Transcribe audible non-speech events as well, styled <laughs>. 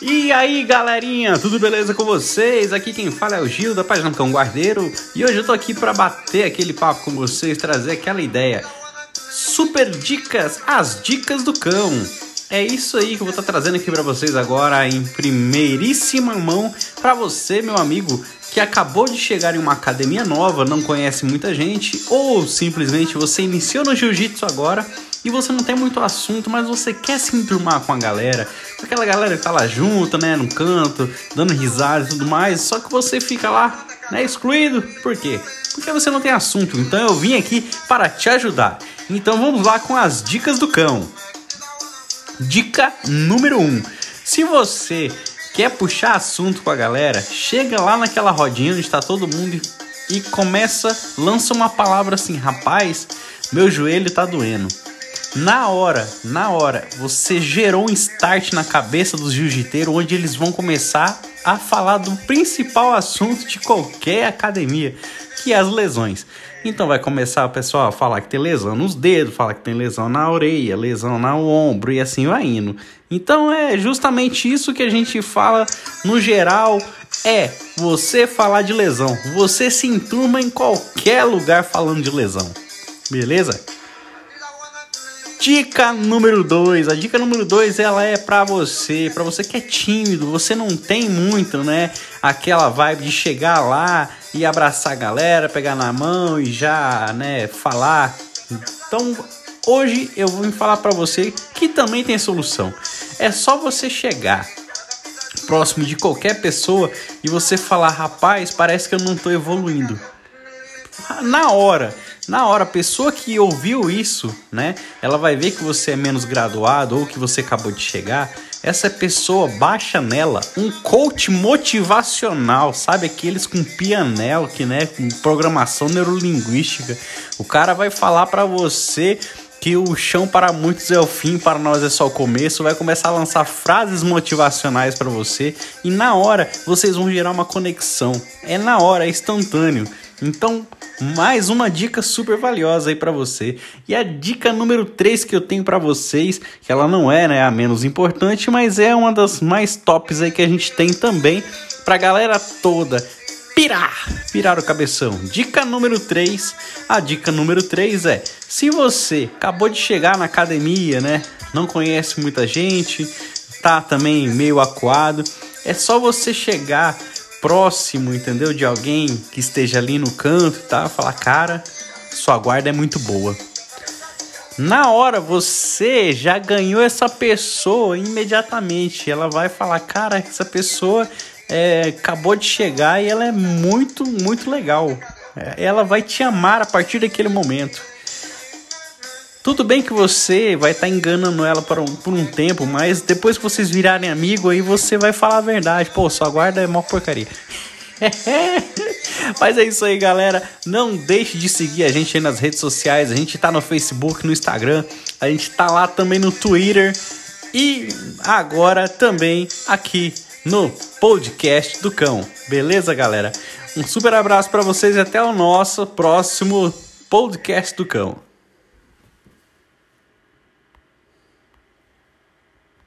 E aí galerinha, tudo beleza com vocês? Aqui quem fala é o Gil da página Cão Guardeiro e hoje eu tô aqui para bater aquele papo com vocês, trazer aquela ideia. Super dicas, as dicas do cão. É isso aí que eu vou estar tá trazendo aqui para vocês agora em primeiríssima mão para você, meu amigo, que acabou de chegar em uma academia nova, não conhece muita gente ou simplesmente você iniciou no jiu-jitsu agora e você não tem muito assunto, mas você quer se enturmar com a galera, com aquela galera que tá lá junto, né, no canto, dando risada e tudo mais, só que você fica lá, né, excluído. Por quê? Porque você não tem assunto. Então eu vim aqui para te ajudar. Então vamos lá com as dicas do cão. Dica número 1. Um. Se você quer puxar assunto com a galera, chega lá naquela rodinha onde está todo mundo e, e começa, lança uma palavra assim, rapaz, meu joelho tá doendo. Na hora, na hora, você gerou um start na cabeça dos jiu-jiteiros onde eles vão começar a falar do principal assunto de qualquer academia, que é as lesões. Então vai começar o pessoal a falar que tem lesão nos dedos, falar que tem lesão na orelha, lesão no ombro e assim vai indo. Então é justamente isso que a gente fala no geral é você falar de lesão. Você se enturma em qualquer lugar falando de lesão. Beleza? Dica número 2. A dica número 2 ela é para você, para você que é tímido, você não tem muito, né, aquela vibe de chegar lá e abraçar a galera, pegar na mão e já, né, falar. Então, hoje eu vou falar para você que também tem solução. É só você chegar próximo de qualquer pessoa e você falar, rapaz, parece que eu não tô evoluindo. Na hora na hora, a pessoa que ouviu isso, né, ela vai ver que você é menos graduado ou que você acabou de chegar. Essa pessoa baixa nela um coach motivacional, sabe? Aqueles com pianel, que, né, com programação neurolinguística. O cara vai falar para você que o chão para muitos é o fim, para nós é só o começo, vai começar a lançar frases motivacionais para você e na hora vocês vão gerar uma conexão. É na hora, é instantâneo. Então, mais uma dica super valiosa aí para você. E a dica número 3 que eu tenho para vocês, que ela não é, né, a menos importante, mas é uma das mais tops aí que a gente tem também pra galera toda pirar, pirar o cabeção. Dica número 3. A dica número 3 é: se você acabou de chegar na academia, né, não conhece muita gente, tá também meio acuado, é só você chegar próximo, entendeu? De alguém que esteja ali no canto, tá? Falar, cara, sua guarda é muito boa. Na hora você já ganhou essa pessoa imediatamente. Ela vai falar, cara, essa pessoa é, acabou de chegar e ela é muito, muito legal. É, ela vai te amar a partir daquele momento. Tudo bem que você vai estar tá enganando ela por um, por um tempo, mas depois que vocês virarem amigo, aí você vai falar a verdade. Pô, sua guarda é mó porcaria. <laughs> Mas é isso aí, galera. Não deixe de seguir a gente aí nas redes sociais. A gente tá no Facebook, no Instagram. A gente tá lá também no Twitter. E agora também aqui no podcast do Cão. Beleza, galera? Um super abraço para vocês e até o nosso próximo podcast do Cão.